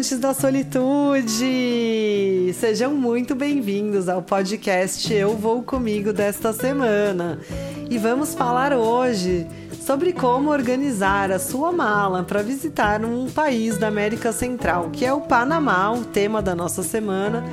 amantes da solitude! Sejam muito bem-vindos ao podcast Eu Vou Comigo desta semana. E vamos falar hoje sobre como organizar a sua mala para visitar um país da América Central, que é o Panamá, o tema da nossa semana,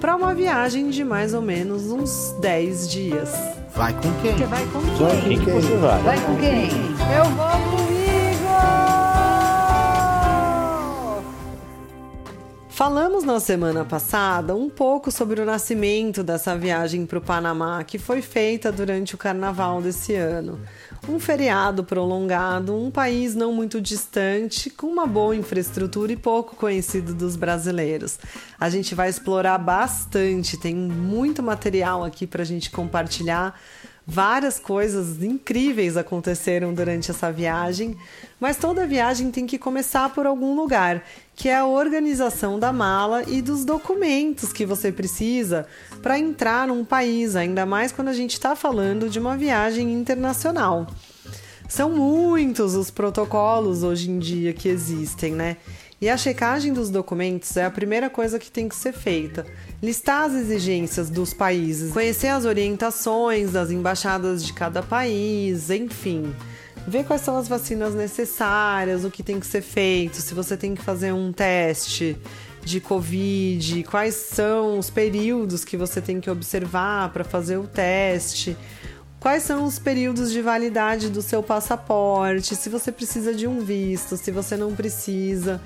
para uma viagem de mais ou menos uns 10 dias. Vai com quem? Você vai com quem? Vai com quem? você vai? Vai com quem? Eu vou Falamos na semana passada um pouco sobre o nascimento dessa viagem para o Panamá, que foi feita durante o carnaval desse ano. Um feriado prolongado, um país não muito distante, com uma boa infraestrutura e pouco conhecido dos brasileiros. A gente vai explorar bastante, tem muito material aqui para a gente compartilhar Várias coisas incríveis aconteceram durante essa viagem, mas toda viagem tem que começar por algum lugar, que é a organização da mala e dos documentos que você precisa para entrar num país, ainda mais quando a gente está falando de uma viagem internacional. São muitos os protocolos hoje em dia que existem, né? E a checagem dos documentos é a primeira coisa que tem que ser feita. Listar as exigências dos países, conhecer as orientações das embaixadas de cada país, enfim. Ver quais são as vacinas necessárias, o que tem que ser feito, se você tem que fazer um teste de Covid, quais são os períodos que você tem que observar para fazer o teste quais são os períodos de validade do seu passaporte, se você precisa de um visto, se você não precisa.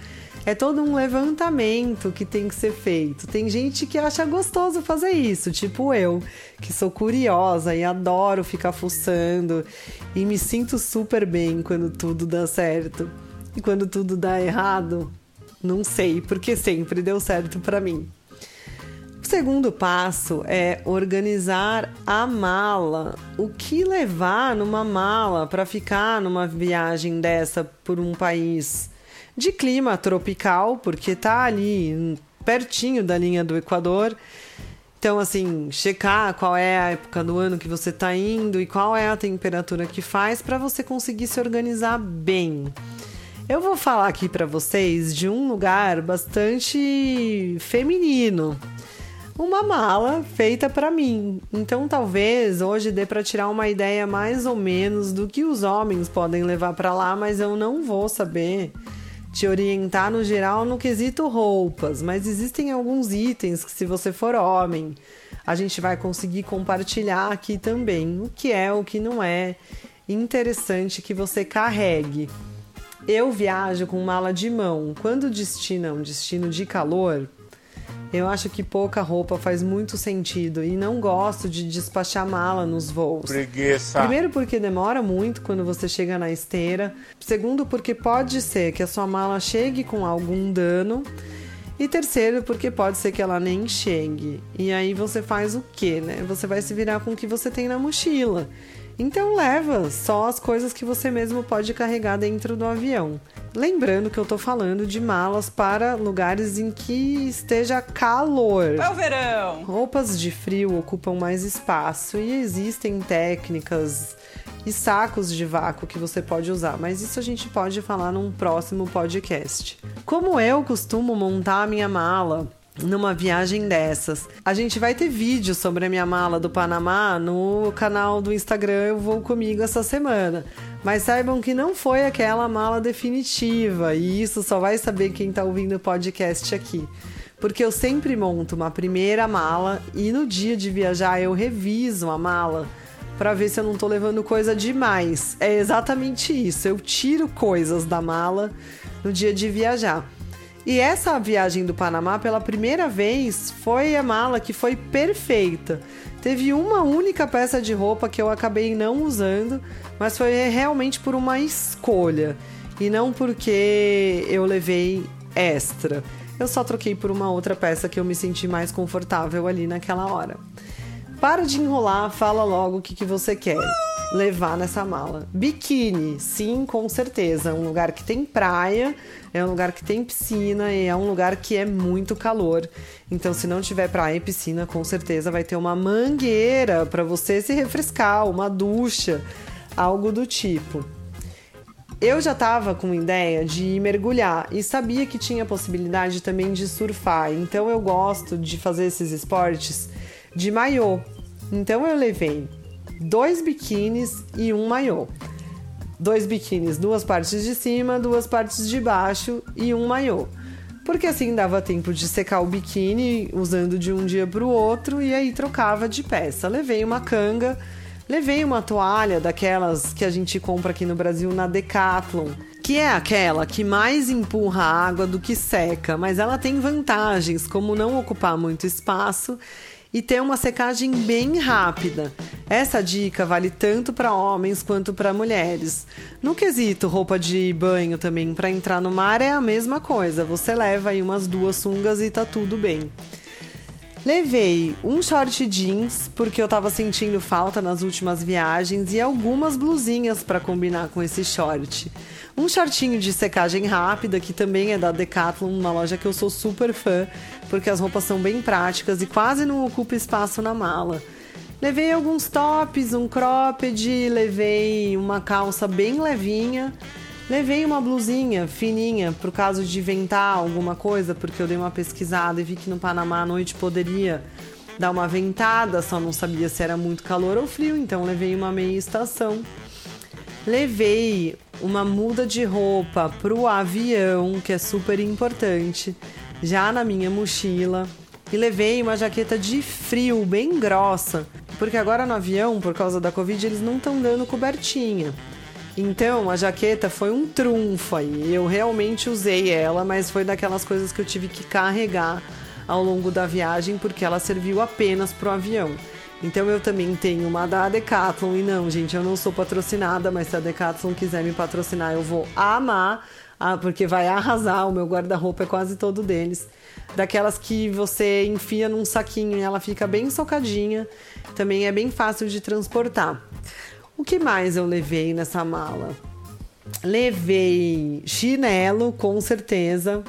É todo um levantamento que tem que ser feito. Tem gente que acha gostoso fazer isso, tipo eu, que sou curiosa e adoro ficar fuçando e me sinto super bem quando tudo dá certo. E quando tudo dá errado, não sei, porque sempre deu certo para mim segundo passo é organizar a mala. O que levar numa mala para ficar numa viagem dessa por um país de clima tropical, porque tá ali pertinho da linha do Equador. Então, assim, checar qual é a época do ano que você está indo e qual é a temperatura que faz para você conseguir se organizar bem. Eu vou falar aqui para vocês de um lugar bastante feminino uma mala feita para mim. Então talvez hoje dê para tirar uma ideia mais ou menos do que os homens podem levar para lá, mas eu não vou saber te orientar no geral no quesito roupas, mas existem alguns itens que se você for homem, a gente vai conseguir compartilhar aqui também, o que é, o que não é interessante que você carregue. Eu viajo com mala de mão. Quando o destino é um destino de calor, eu acho que pouca roupa faz muito sentido e não gosto de despachar mala nos voos. Preguiça. Primeiro porque demora muito quando você chega na esteira. Segundo porque pode ser que a sua mala chegue com algum dano. E terceiro, porque pode ser que ela nem chegue. E aí você faz o quê, né? Você vai se virar com o que você tem na mochila. Então leva só as coisas que você mesmo pode carregar dentro do avião. Lembrando que eu tô falando de malas para lugares em que esteja calor. É o verão! Roupas de frio ocupam mais espaço e existem técnicas e sacos de vácuo que você pode usar, mas isso a gente pode falar num próximo podcast. Como eu costumo montar a minha mala numa viagem dessas. A gente vai ter vídeo sobre a minha mala do Panamá no canal do Instagram Eu Vou Comigo essa semana. Mas saibam que não foi aquela mala definitiva, e isso só vai saber quem está ouvindo o podcast aqui. Porque eu sempre monto uma primeira mala e no dia de viajar eu reviso a mala para ver se eu não tô levando coisa demais. É exatamente isso. Eu tiro coisas da mala no dia de viajar. E essa viagem do Panamá, pela primeira vez, foi a mala que foi perfeita. Teve uma única peça de roupa que eu acabei não usando, mas foi realmente por uma escolha e não porque eu levei extra. Eu só troquei por uma outra peça que eu me senti mais confortável ali naquela hora. Para de enrolar, fala logo o que, que você quer levar nessa mala. Biquíni, sim, com certeza. É um lugar que tem praia, é um lugar que tem piscina e é um lugar que é muito calor. Então, se não tiver praia e piscina, com certeza vai ter uma mangueira para você se refrescar, uma ducha, algo do tipo. eu já estava com ideia de mergulhar e sabia que tinha possibilidade também de surfar. Então eu gosto de fazer esses esportes de maiô. Então eu levei dois biquínis e um maiô. Dois biquínis, duas partes de cima, duas partes de baixo e um maiô. Porque assim dava tempo de secar o biquíni usando de um dia para o outro e aí trocava de peça. Levei uma canga Levei uma toalha daquelas que a gente compra aqui no Brasil na Decathlon, que é aquela que mais empurra a água do que seca, mas ela tem vantagens, como não ocupar muito espaço e ter uma secagem bem rápida. Essa dica vale tanto para homens quanto para mulheres. No quesito roupa de banho também para entrar no mar é a mesma coisa. Você leva aí umas duas sungas e tá tudo bem. Levei um short jeans, porque eu tava sentindo falta nas últimas viagens, e algumas blusinhas para combinar com esse short. Um shortinho de secagem rápida, que também é da Decathlon, uma loja que eu sou super fã, porque as roupas são bem práticas e quase não ocupa espaço na mala. Levei alguns tops, um cropped, levei uma calça bem levinha Levei uma blusinha fininha pro caso de ventar alguma coisa, porque eu dei uma pesquisada e vi que no Panamá à noite poderia dar uma ventada, só não sabia se era muito calor ou frio, então levei uma meia estação. Levei uma muda de roupa pro avião, que é super importante, já na minha mochila. E levei uma jaqueta de frio bem grossa, porque agora no avião, por causa da Covid, eles não estão dando cobertinha. Então, a jaqueta foi um trunfo aí. Eu realmente usei ela, mas foi daquelas coisas que eu tive que carregar ao longo da viagem porque ela serviu apenas para o avião. Então eu também tenho uma da Decathlon e não, gente, eu não sou patrocinada, mas se a Decathlon quiser me patrocinar, eu vou amar, ah, porque vai arrasar. O meu guarda-roupa é quase todo deles. Daquelas que você enfia num saquinho e ela fica bem socadinha. Também é bem fácil de transportar. O que mais eu levei nessa mala? Levei chinelo, com certeza.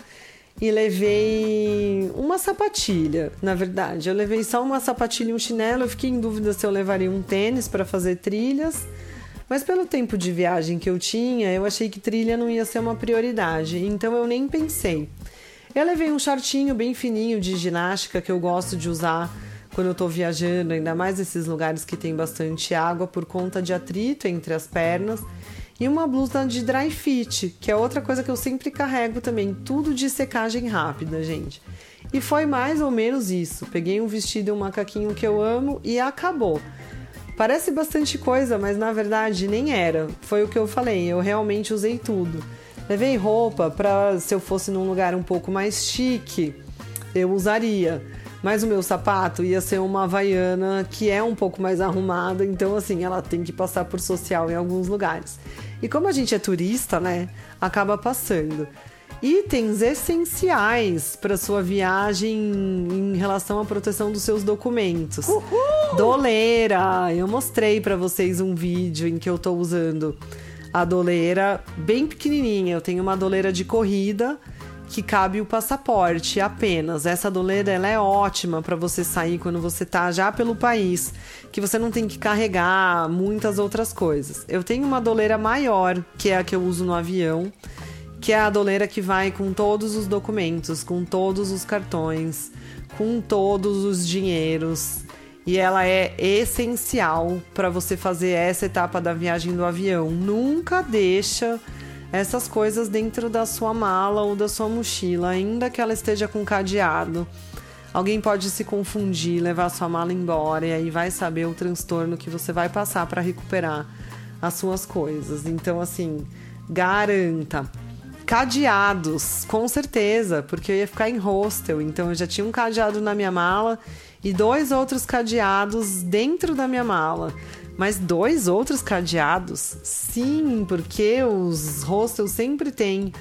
E levei uma sapatilha, na verdade. Eu levei só uma sapatilha e um chinelo. Eu fiquei em dúvida se eu levaria um tênis para fazer trilhas. Mas pelo tempo de viagem que eu tinha, eu achei que trilha não ia ser uma prioridade. Então eu nem pensei. Eu levei um shortinho bem fininho de ginástica que eu gosto de usar quando eu estou viajando, ainda mais nesses lugares que tem bastante água por conta de atrito entre as pernas. E uma blusa de dry fit, que é outra coisa que eu sempre carrego também, tudo de secagem rápida, gente. E foi mais ou menos isso. Peguei um vestido e um macaquinho que eu amo e acabou. Parece bastante coisa, mas na verdade nem era. Foi o que eu falei, eu realmente usei tudo. Levei roupa para se eu fosse num lugar um pouco mais chique, eu usaria. Mas o meu sapato ia ser uma havaiana que é um pouco mais arrumada, então assim, ela tem que passar por social em alguns lugares. E como a gente é turista, né, acaba passando. Itens essenciais para sua viagem em relação à proteção dos seus documentos. Uhul! Doleira! Eu mostrei para vocês um vídeo em que eu estou usando a doleira bem pequenininha. Eu tenho uma doleira de corrida que cabe o passaporte apenas. Essa doleira ela é ótima para você sair quando você tá já pelo país, que você não tem que carregar muitas outras coisas. Eu tenho uma doleira maior, que é a que eu uso no avião, que é a doleira que vai com todos os documentos, com todos os cartões, com todos os dinheiros. E ela é essencial para você fazer essa etapa da viagem do avião. Nunca deixa essas coisas dentro da sua mala ou da sua mochila, ainda que ela esteja com cadeado. Alguém pode se confundir, levar sua mala embora e aí vai saber o transtorno que você vai passar para recuperar as suas coisas. Então, assim, garanta. Cadeados, com certeza, porque eu ia ficar em hostel, então eu já tinha um cadeado na minha mala e dois outros cadeados dentro da minha mala. Mas dois outros cadeados? Sim, porque os hostels sempre têm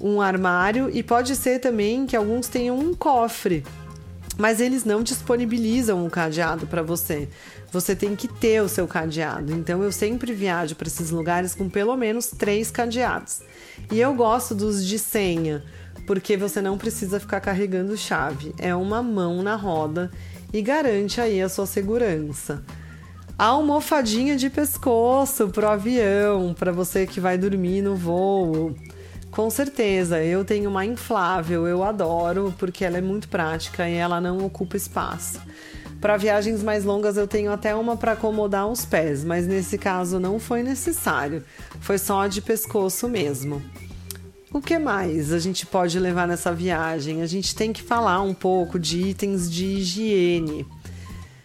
um armário e pode ser também que alguns tenham um cofre. Mas eles não disponibilizam um cadeado para você. Você tem que ter o seu cadeado. Então eu sempre viajo para esses lugares com pelo menos três cadeados. E eu gosto dos de senha, porque você não precisa ficar carregando chave. É uma mão na roda e garante aí a sua segurança. Almofadinha de pescoço pro avião, para você que vai dormir no voo. Com certeza, eu tenho uma inflável, eu adoro, porque ela é muito prática e ela não ocupa espaço. Para viagens mais longas eu tenho até uma para acomodar os pés, mas nesse caso não foi necessário. Foi só de pescoço mesmo. O que mais a gente pode levar nessa viagem? A gente tem que falar um pouco de itens de higiene.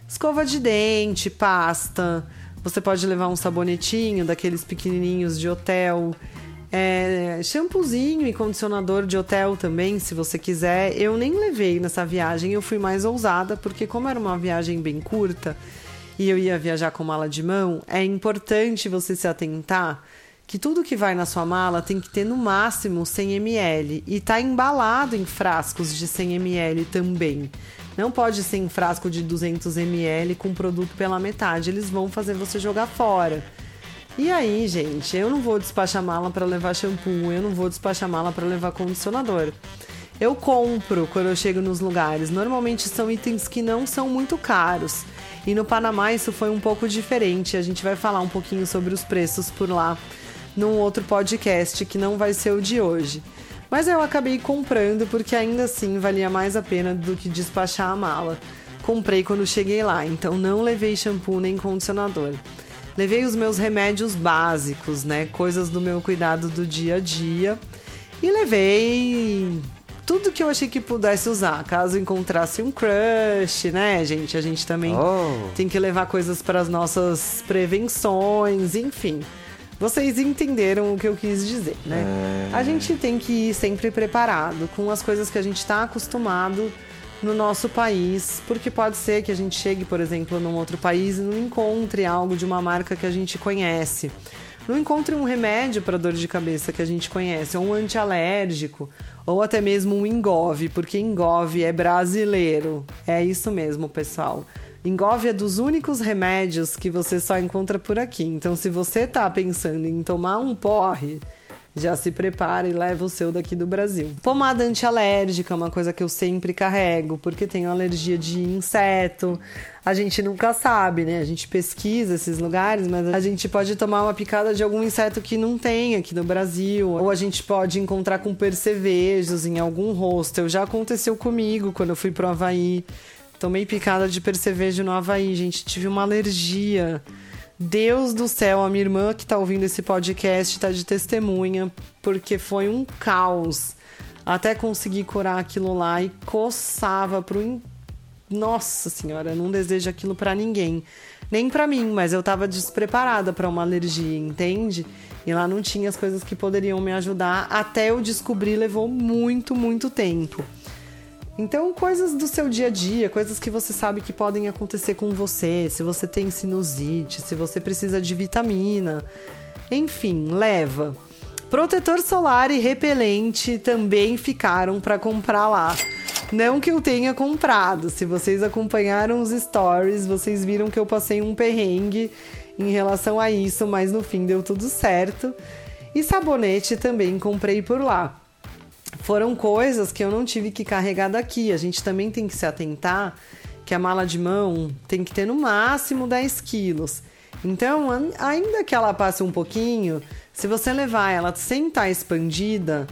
Escova de dente, pasta. Você pode levar um sabonetinho daqueles pequenininhos de hotel. É, shampoozinho e condicionador de hotel também, se você quiser. Eu nem levei nessa viagem, eu fui mais ousada, porque como era uma viagem bem curta e eu ia viajar com mala de mão, é importante você se atentar que tudo que vai na sua mala tem que ter no máximo 100 ml e tá embalado em frascos de 100 ml também. Não pode ser em frasco de 200 ml com produto pela metade, eles vão fazer você jogar fora. E aí, gente, eu não vou despachar mala para levar shampoo, eu não vou despachar mala para levar condicionador. Eu compro quando eu chego nos lugares. Normalmente são itens que não são muito caros. E no Panamá isso foi um pouco diferente. A gente vai falar um pouquinho sobre os preços por lá num outro podcast que não vai ser o de hoje. Mas eu acabei comprando porque ainda assim valia mais a pena do que despachar a mala. Comprei quando cheguei lá, então não levei shampoo nem condicionador. Levei os meus remédios básicos, né? Coisas do meu cuidado do dia a dia. E levei tudo que eu achei que pudesse usar, caso encontrasse um crush, né, gente? A gente também oh. tem que levar coisas para as nossas prevenções, enfim. Vocês entenderam o que eu quis dizer, né? É... A gente tem que ir sempre preparado com as coisas que a gente está acostumado no nosso país, porque pode ser que a gente chegue, por exemplo, num outro país e não encontre algo de uma marca que a gente conhece. Não encontre um remédio para dor de cabeça que a gente conhece, ou um antialérgico, ou até mesmo um engove, porque engove é brasileiro. É isso mesmo, pessoal. Engove é dos únicos remédios que você só encontra por aqui. Então, se você tá pensando em tomar um porre, já se prepara e leva o seu daqui do Brasil. Pomada antialérgica é uma coisa que eu sempre carrego, porque tenho alergia de inseto. A gente nunca sabe, né? A gente pesquisa esses lugares, mas a gente pode tomar uma picada de algum inseto que não tem aqui no Brasil. Ou a gente pode encontrar com percevejos em algum hostel. Já aconteceu comigo quando eu fui pro Havaí. Tomei picada de percevejo no Havaí, gente. Tive uma alergia. Deus do céu, a minha irmã que tá ouvindo esse podcast tá de testemunha, porque foi um caos. Até conseguir curar aquilo lá e coçava pro. In... Nossa senhora, não desejo aquilo para ninguém. Nem para mim, mas eu tava despreparada para uma alergia, entende? E lá não tinha as coisas que poderiam me ajudar. Até eu descobrir, levou muito, muito tempo. Então, coisas do seu dia a dia, coisas que você sabe que podem acontecer com você, se você tem sinusite, se você precisa de vitamina, enfim, leva. Protetor solar e repelente também ficaram para comprar lá. Não que eu tenha comprado, se vocês acompanharam os stories, vocês viram que eu passei um perrengue em relação a isso, mas no fim deu tudo certo. E sabonete também comprei por lá foram coisas que eu não tive que carregar daqui. A gente também tem que se atentar que a mala de mão tem que ter no máximo 10 quilos. Então, ainda que ela passe um pouquinho, se você levar ela sem estar tá expandida,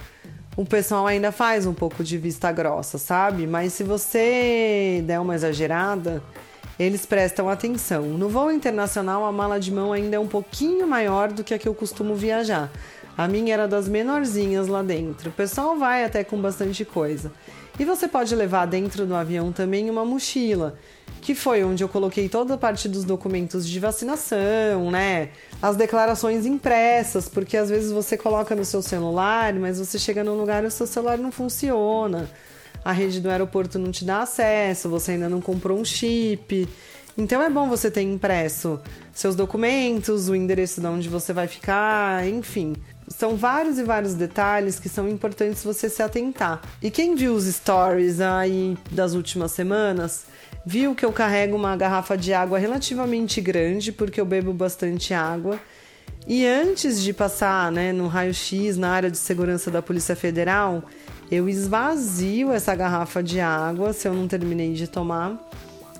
o pessoal ainda faz um pouco de vista grossa, sabe? Mas se você der uma exagerada, eles prestam atenção. No voo internacional, a mala de mão ainda é um pouquinho maior do que a que eu costumo viajar. A minha era das menorzinhas lá dentro. O pessoal vai até com bastante coisa. E você pode levar dentro do avião também uma mochila, que foi onde eu coloquei toda a parte dos documentos de vacinação, né? As declarações impressas, porque às vezes você coloca no seu celular, mas você chega num lugar e o seu celular não funciona. A rede do aeroporto não te dá acesso, você ainda não comprou um chip. Então é bom você ter impresso seus documentos, o endereço de onde você vai ficar, enfim são vários e vários detalhes que são importantes você se atentar. E quem viu os stories aí das últimas semanas, viu que eu carrego uma garrafa de água relativamente grande, porque eu bebo bastante água. E antes de passar né, no raio-x na área de segurança da Polícia Federal, eu esvazio essa garrafa de água se eu não terminei de tomar.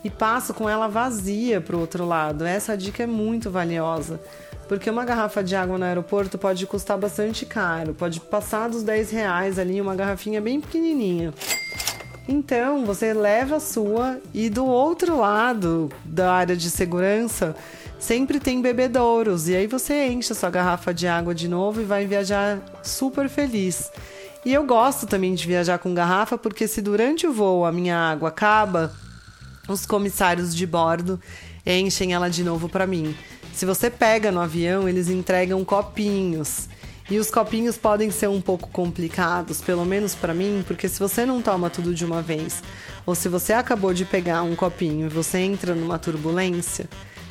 e passo com ela vazia para o outro lado. Essa dica é muito valiosa, porque uma garrafa de água no aeroporto pode custar bastante caro, pode passar dos 10 reais ali, uma garrafinha bem pequenininha. Então você leva a sua e do outro lado da área de segurança sempre tem bebedouros e aí você enche a sua garrafa de água de novo e vai viajar super feliz. E eu gosto também de viajar com garrafa porque se durante o voo a minha água acaba, os comissários de bordo enchem ela de novo para mim. Se você pega no avião, eles entregam copinhos. E os copinhos podem ser um pouco complicados, pelo menos para mim, porque se você não toma tudo de uma vez, ou se você acabou de pegar um copinho e você entra numa turbulência,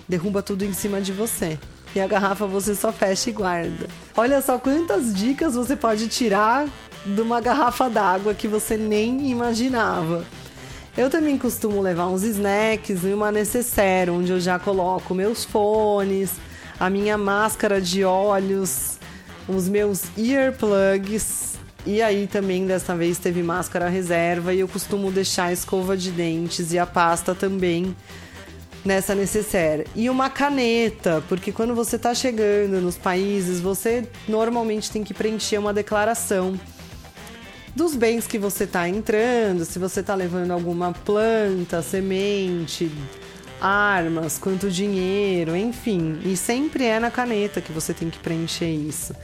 derruba tudo em cima de você. E a garrafa você só fecha e guarda. Olha só quantas dicas você pode tirar de uma garrafa d'água que você nem imaginava. Eu também costumo levar uns snacks e uma necessaire, onde eu já coloco meus fones, a minha máscara de olhos, os meus earplugs. E aí também dessa vez teve máscara reserva e eu costumo deixar a escova de dentes e a pasta também nessa necessaire. E uma caneta, porque quando você está chegando nos países, você normalmente tem que preencher uma declaração dos bens que você está entrando, se você está levando alguma planta, semente, armas, quanto dinheiro, enfim. E sempre é na caneta que você tem que preencher isso.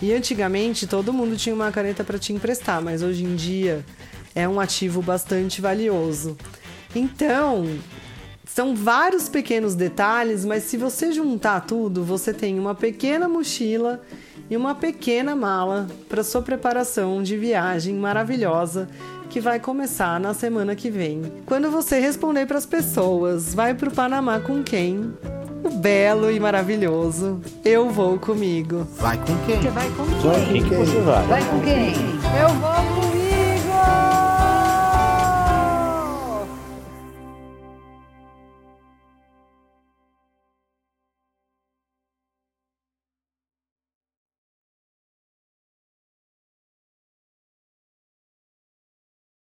E antigamente todo mundo tinha uma caneta para te emprestar, mas hoje em dia é um ativo bastante valioso. Então, são vários pequenos detalhes, mas se você juntar tudo, você tem uma pequena mochila e uma pequena mala para sua preparação de viagem maravilhosa que vai começar na semana que vem. Quando você responder para as pessoas, vai para o Panamá com quem? O belo e maravilhoso. Eu vou comigo. Vai com quem? Você vai com quem? Vai com quem? Vai com quem? Eu vou comigo.